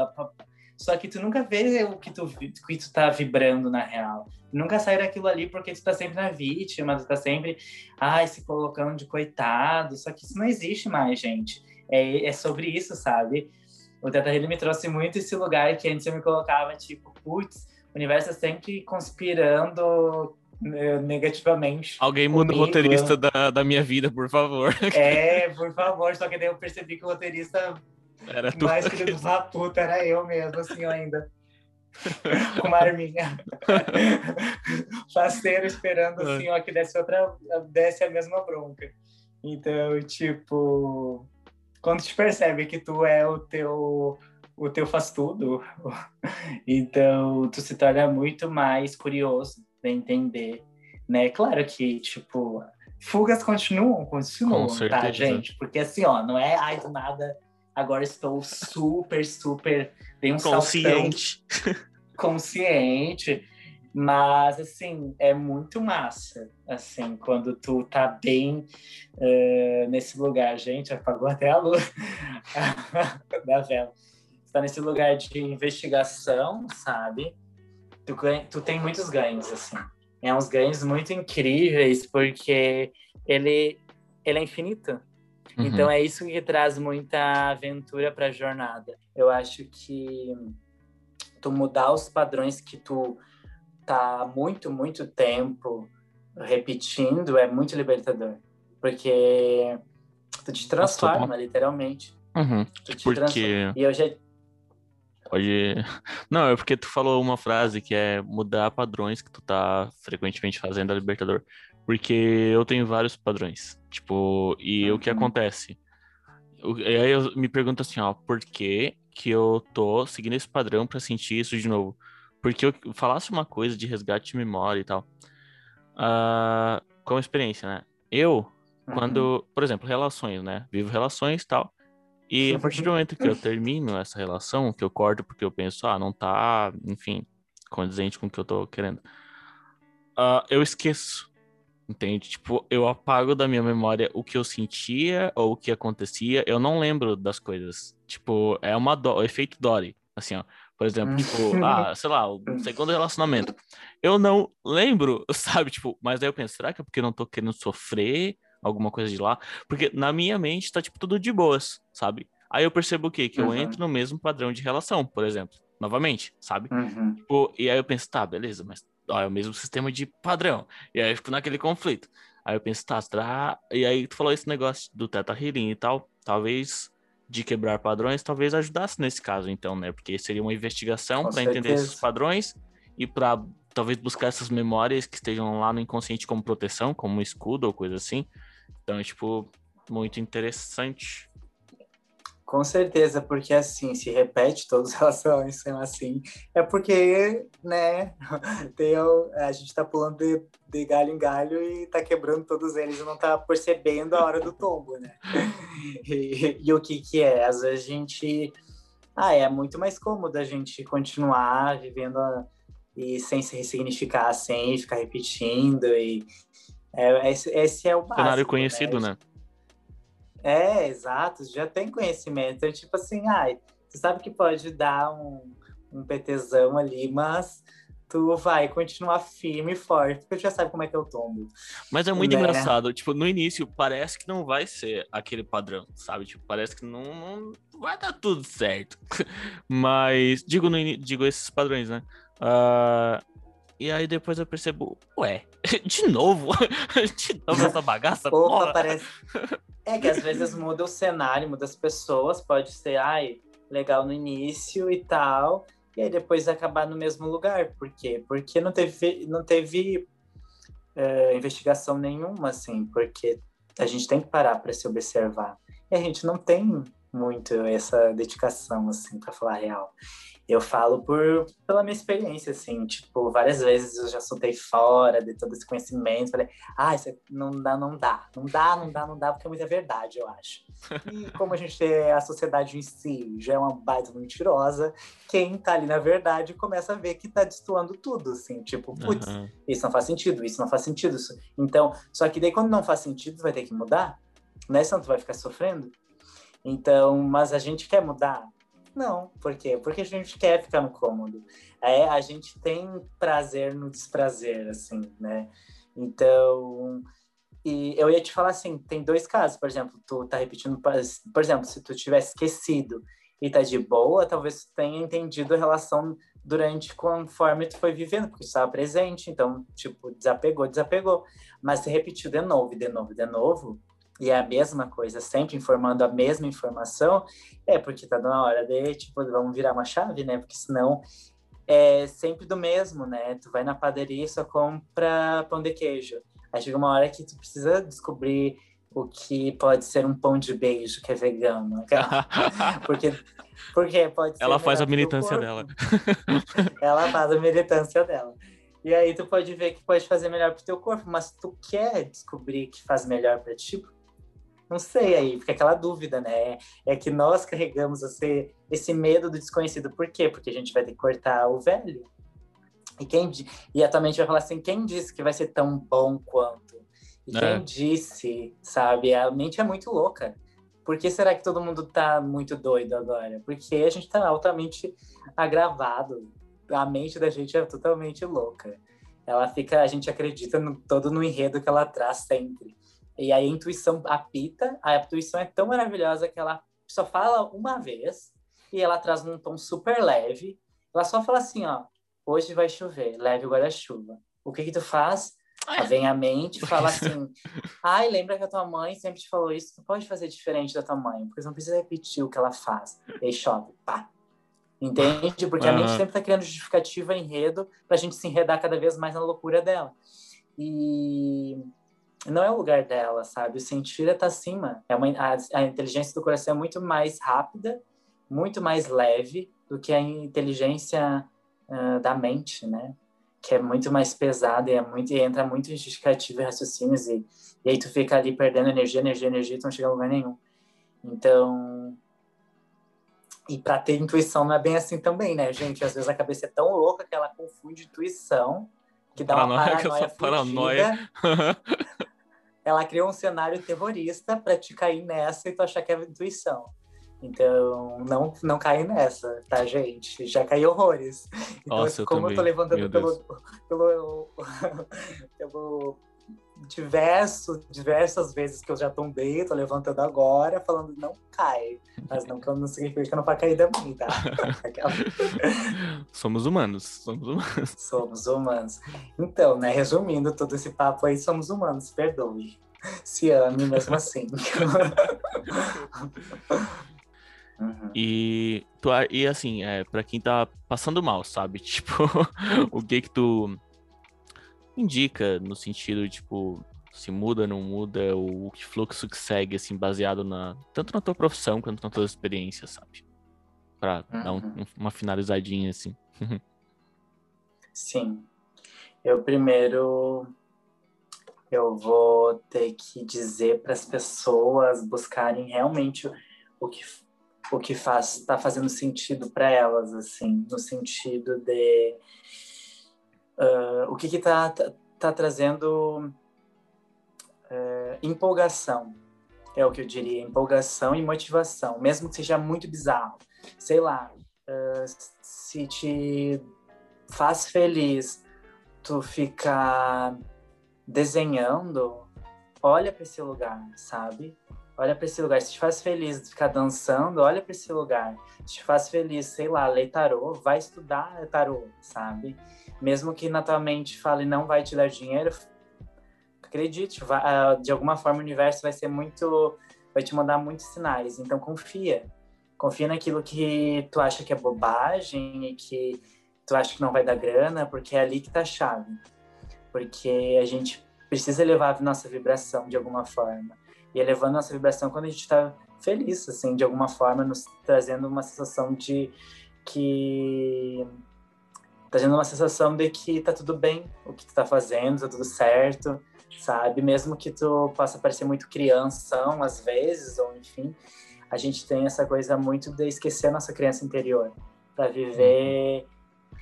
Só que tu nunca vê o que tu, que tu tá vibrando na real. nunca sai daquilo ali porque tu tá sempre na vítima, tu tá sempre, ai, se colocando de coitado. Só que isso não existe mais, gente. É, é sobre isso, sabe? O Teta Healing me trouxe muito esse lugar que antes eu me colocava, tipo, putz, o universo é sempre conspirando negativamente. Alguém muda o roteirista da, da minha vida, por favor. É, por favor. Só que daí eu percebi que o roteirista era tu. mais filho da puta era eu mesmo, assim, ainda. Com uma arminha. Faceiro esperando, assim, ó, que desse outra, desse a mesma bronca. Então, tipo, quando te percebe que tu é o teu o teu faz tudo, então tu se torna muito mais curioso de entender, né? Claro que, tipo, fugas continuam, continuam, tá, gente? Porque assim, ó, não é, ai, do nada, agora estou super, super, bem um consciente. consciente. Mas, assim, é muito massa, assim, quando tu tá bem uh, nesse lugar. Gente, apagou até a luz da vela. Tá nesse lugar de investigação, sabe? Tu, ganha, tu tem muitos ganhos, assim. É uns ganhos muito incríveis, porque ele, ele é infinito. Uhum. Então, é isso que traz muita aventura pra jornada. Eu acho que tu mudar os padrões que tu tá muito, muito tempo repetindo é muito libertador. Porque tu te transforma, literalmente. Uhum. Tu te porque... Transforma. E eu já... Pode. Não, é porque tu falou uma frase que é mudar padrões que tu tá frequentemente fazendo a Libertador. Porque eu tenho vários padrões. Tipo, e uhum. o que uhum. acontece? E aí eu me pergunto assim, ó, por que que eu tô seguindo esse padrão para sentir isso de novo? Porque eu falasse uma coisa de resgate de memória e tal. Uh, como experiência, né? Eu, uhum. quando, por exemplo, relações, né? Vivo relações e tal. E a partir do momento que eu termino essa relação, que eu corto porque eu penso, ah, não tá, enfim, condizente com o que eu tô querendo, uh, eu esqueço. Entende? Tipo, eu apago da minha memória o que eu sentia ou o que acontecia. Eu não lembro das coisas. Tipo, é uma do... o efeito Dory. Assim, ó. Por exemplo, tipo, ah, sei lá, o segundo relacionamento. Eu não lembro, sabe? Tipo, mas aí eu penso, será que é porque eu não tô querendo sofrer alguma coisa de lá? Porque na minha mente tá, tipo, tudo de boas, sabe? Aí eu percebo o quê? Que uhum. eu entro no mesmo padrão de relação, por exemplo. Novamente, sabe? Uhum. Tipo, e aí eu penso, tá, beleza, mas ó, é o mesmo sistema de padrão. E aí eu fico naquele conflito. Aí eu penso, tá, será? E aí tu falou esse negócio do Teta Healing e tal. Talvez de quebrar padrões talvez ajudasse nesse caso, então, né? Porque seria uma investigação para entender esses padrões e para talvez buscar essas memórias que estejam lá no inconsciente como proteção, como um escudo ou coisa assim. Então, é, tipo, muito interessante. Com certeza, porque assim, se repete todas as relações são assim, é porque, né, tem, a gente tá pulando de, de, galho em galho e tá quebrando todos eles e não tá percebendo a hora do tombo, né? E, e o que que é? Às vezes a gente... Ah, é muito mais cômodo a gente continuar vivendo a, e sem se ressignificar, sem ficar repetindo e... É, esse, esse é o básico. Cenário conhecido, né? né? É, exato, já tem conhecimento. É tipo assim, ai, você sabe que pode dar um, um PTzão ali, mas tu vai continuar firme e forte, porque tu já sabe como é que eu tombo. Mas é muito né? engraçado, tipo, no início parece que não vai ser aquele padrão, sabe? Tipo, parece que não, não vai dar tudo certo. Mas, digo, no, digo esses padrões, né? Uh, e aí depois eu percebo, ué, de novo? de novo essa bagaça? Opa, porra. parece. É que às vezes muda o cenário, muda as pessoas, pode ser, ai, legal no início e tal, e aí depois acabar no mesmo lugar. Por quê? Porque não teve, não teve é, investigação nenhuma, assim, porque a gente tem que parar para se observar. E a gente não tem muito essa dedicação, assim, para falar real. Eu falo por pela minha experiência, assim, tipo, várias vezes eu já soltei fora de todo esse conhecimento, falei, ah, isso não dá, não dá, não dá, não dá, não dá, porque é muita verdade, eu acho. E como a gente é a sociedade em si já é uma baita mentirosa, quem tá ali na verdade começa a ver que tá destoando tudo, assim, tipo, putz, uhum. isso não faz sentido, isso não faz sentido. Isso. Então, só que daí quando não faz sentido, vai ter que mudar, né? Senão tu vai ficar sofrendo. Então, mas a gente quer mudar? Não, por quê? Porque a gente quer ficar no cômodo. É, a gente tem prazer no desprazer, assim, né? Então, e eu ia te falar assim, tem dois casos, por exemplo, tu tá repetindo, por exemplo, se tu tivesse esquecido e tá de boa, talvez tu tenha entendido a relação durante conforme tu foi vivendo, porque tu estava presente, então, tipo, desapegou, desapegou. Mas se repetiu de novo, de novo, de novo, e é a mesma coisa, sempre informando a mesma informação, é porque tá na hora de, tipo, vamos virar uma chave, né? Porque senão é sempre do mesmo, né? Tu vai na padaria e só compra pão de queijo. Aí chega uma hora que tu precisa descobrir o que pode ser um pão de beijo que é vegano. porque, porque pode ser. Ela faz a militância dela. Ela faz a militância dela. E aí tu pode ver que pode fazer melhor pro teu corpo, mas tu quer descobrir que faz melhor para ti, não sei aí, fica aquela dúvida, né? É que nós carregamos esse, esse medo do desconhecido. Por quê? Porque a gente vai ter que cortar o velho. E, quem, e atualmente vai falar assim: quem disse que vai ser tão bom quanto? E é. quem disse, sabe? A mente é muito louca. Por que será que todo mundo tá muito doido agora? Porque a gente tá altamente agravado. A mente da gente é totalmente louca. Ela fica, a gente acredita no, todo no enredo que ela traz sempre. E aí a intuição apita, a intuição é tão maravilhosa que ela só fala uma vez e ela traz num tom super leve. Ela só fala assim, ó, hoje vai chover, leve o guarda-chuva. O que que tu faz? Ela vem à mente fala assim, ai, lembra que a tua mãe sempre te falou isso, tu pode fazer diferente da tua mãe, porque você não precisa repetir o que ela faz. E aí chove, pá. Entende? Porque uhum. a mente sempre tá criando justificativa, enredo, pra gente se enredar cada vez mais na loucura dela. E não é o lugar dela, sabe? O sentir é tá acima. É uma, a, a inteligência do coração é muito mais rápida, muito mais leve do que a inteligência uh, da mente, né? Que é muito mais pesada e, é muito, e entra muito em justificativa e raciocínios e, e aí tu fica ali perdendo energia, energia, energia e tu não chega a lugar nenhum. Então... E para ter intuição não é bem assim também, né, gente? Às vezes a cabeça é tão louca que ela confunde intuição que dá uma paranoia, paranoia. ela criou um cenário terrorista para te cair nessa e tu achar que é intuição. Então, não, não cai nessa, tá, gente? Já caiu horrores. Então, Nossa, como eu, eu tô levantando pelo, pelo, pelo diverso, diversas vezes que eu já tombei, tô levantando agora, falando não cai. Mas não, que não significa que não vai cair também, tá? somos humanos, somos humanos. Somos humanos. Então, né, resumindo todo esse papo aí, somos humanos, perdoe. Se ame mesmo assim. Uhum. E, tu, e assim, é, pra quem tá passando mal, sabe? Tipo, o que que tu indica no sentido, tipo, se muda, não muda, o fluxo que segue, assim, baseado na tanto na tua profissão quanto na tua experiência, sabe? Pra uhum. dar um, uhum. uma finalizadinha, assim. Sim. Eu primeiro eu vou ter que dizer para as pessoas buscarem realmente o que o que faz está fazendo sentido para elas assim no sentido de uh, o que está tá, tá, trazendo uh, empolgação? É o que eu diria empolgação e motivação mesmo que seja muito bizarro. Sei lá uh, se te faz feliz tu ficar desenhando olha para esse lugar sabe olha para esse lugar. Se te faz feliz ficar dançando, olha para esse lugar. Se te faz feliz, sei lá, ler tarô, vai estudar tarô, sabe? Mesmo que na tua mente fale não vai te dar dinheiro, acredite, vai, ah, de alguma forma o universo vai ser muito, vai te mandar muitos sinais. Então confia, confia naquilo que tu acha que é bobagem e que tu acha que não vai dar grana, porque é ali que tá a chave. Porque a gente precisa elevar a nossa vibração de alguma forma e elevando nossa vibração quando a gente está feliz, assim, de alguma forma, nos trazendo uma sensação de que trazendo uma sensação de que tá tudo bem o que tu tá fazendo, tá tudo certo, sabe? Mesmo que tu possa parecer muito crianção às vezes, ou enfim, a gente tem essa coisa muito de esquecer a nossa criança interior para viver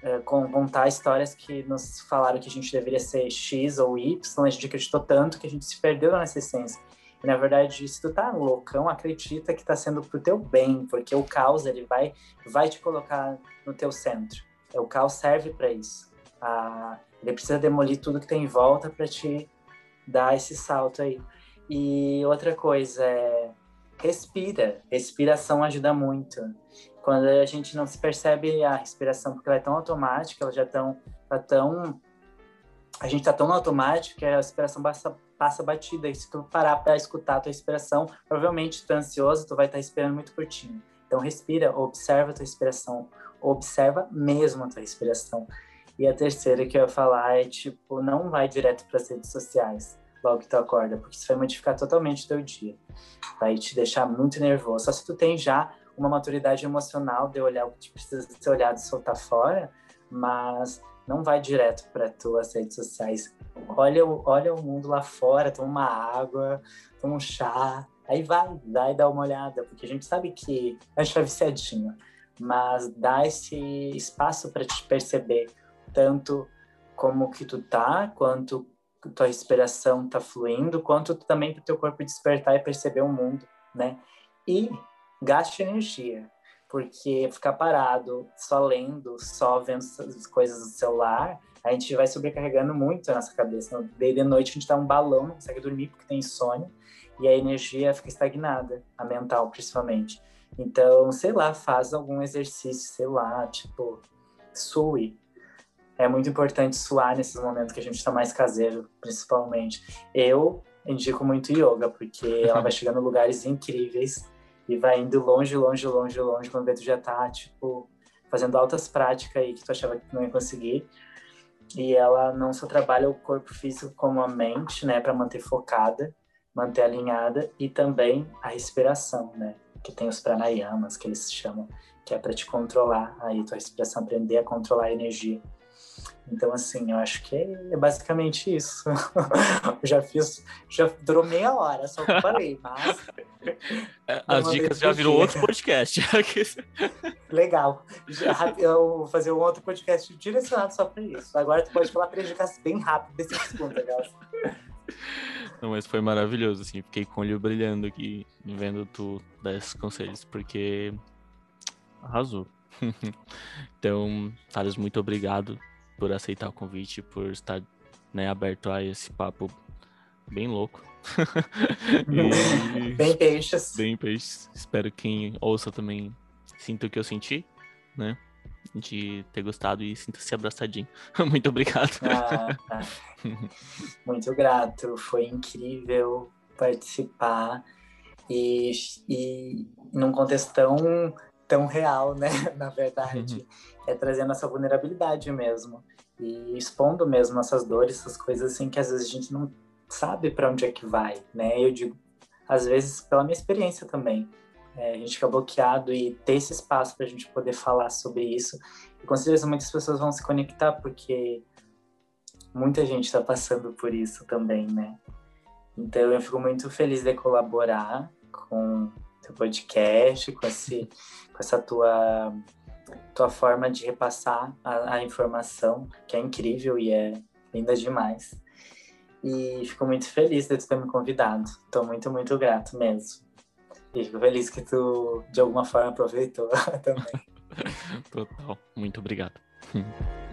é, com, contar histórias que nos falaram que a gente deveria ser X ou Y, a gente acreditou tanto que a gente se perdeu na nossa essência. E, na verdade, se tu tá loucão, acredita que tá sendo pro teu bem, porque o caos ele vai, vai te colocar no teu centro. O caos serve para isso. Ah, ele precisa demolir tudo que tem em volta para te dar esse salto aí. E outra coisa é respira. Respiração ajuda muito. Quando a gente não se percebe a respiração, porque ela é tão automática, ela já tão, tá tão a gente tá tão automático que a respiração passa, passa batida. E se tu parar para escutar a tua respiração, provavelmente tu tá ansioso, tu vai estar tá respirando muito curtinho. Então respira, observa a tua respiração, observa mesmo a tua respiração. E a terceira que eu ia falar é tipo, não vai direto para as redes sociais logo que tu acorda, porque isso vai modificar totalmente o teu dia. Vai te deixar muito nervoso. Só se tu tem já uma maturidade emocional de olhar o que precisa ser olhado e soltar fora, mas não vai direto para tuas redes sociais. Olha, olha o mundo lá fora, toma uma água, toma um chá, aí vai, vai dar uma olhada, porque a gente sabe que a gente vai tá viciadinho, mas dá esse espaço para te perceber tanto como que tu tá, quanto tua respiração tá fluindo, quanto também para teu corpo despertar e perceber o mundo, né? E gaste energia porque ficar parado, só lendo, só vendo as coisas do celular, a gente vai sobrecarregando muito a nossa cabeça. Daí de noite a gente tá um balão, não consegue dormir porque tem insônia, e a energia fica estagnada, a mental principalmente. Então, sei lá, faz algum exercício, sei lá, tipo, sue. É muito importante suar nesses momentos que a gente está mais caseiro, principalmente. Eu indico muito yoga, porque ela vai chegando em lugares incríveis e vai indo longe, longe, longe, longe, quando tu já tá, tipo, fazendo altas práticas aí que tu achava que não ia conseguir. E ela não só trabalha o corpo físico como a mente, né, para manter focada, manter alinhada e também a respiração, né? Que tem os pranayamas que eles chamam, que é para te controlar aí tua respiração, aprender a controlar a energia. Então, assim, eu acho que é basicamente isso. já fiz, já durou meia hora, só que eu falei, mas. É, as dicas já virou outro podcast. Legal. Já, eu vou fazer um outro podcast direcionado só para isso. Agora tu pode falar três dicas bem rápido desse segundo, legal? Não, mas foi maravilhoso, assim, fiquei com o olho brilhando aqui, vendo tu dar esses conselhos, porque arrasou. então, Thales, muito obrigado por aceitar o convite, por estar né, aberto a esse papo bem louco. e... Bem peixes. Bem peixes. Espero que quem ouça também sinta o que eu senti, né? De ter gostado e sinta-se abraçadinho. Muito obrigado. Ah, tá. Muito grato. Foi incrível participar e, e num contexto tão tão real, né? Na verdade, uhum. é trazendo essa vulnerabilidade mesmo e expondo mesmo essas dores, essas coisas assim que às vezes a gente não sabe para onde é que vai, né? Eu digo, às vezes pela minha experiência também, é, a gente fica bloqueado e ter esse espaço para a gente poder falar sobre isso. E com certeza muitas pessoas vão se conectar porque muita gente está passando por isso também, né? Então eu fico muito feliz de colaborar com teu podcast, com, esse, com essa tua, tua forma de repassar a, a informação, que é incrível e é linda demais. E fico muito feliz de tu ter me convidado. Estou muito, muito grato mesmo. E fico feliz que tu, de alguma forma, aproveitou também. Total. Muito obrigado.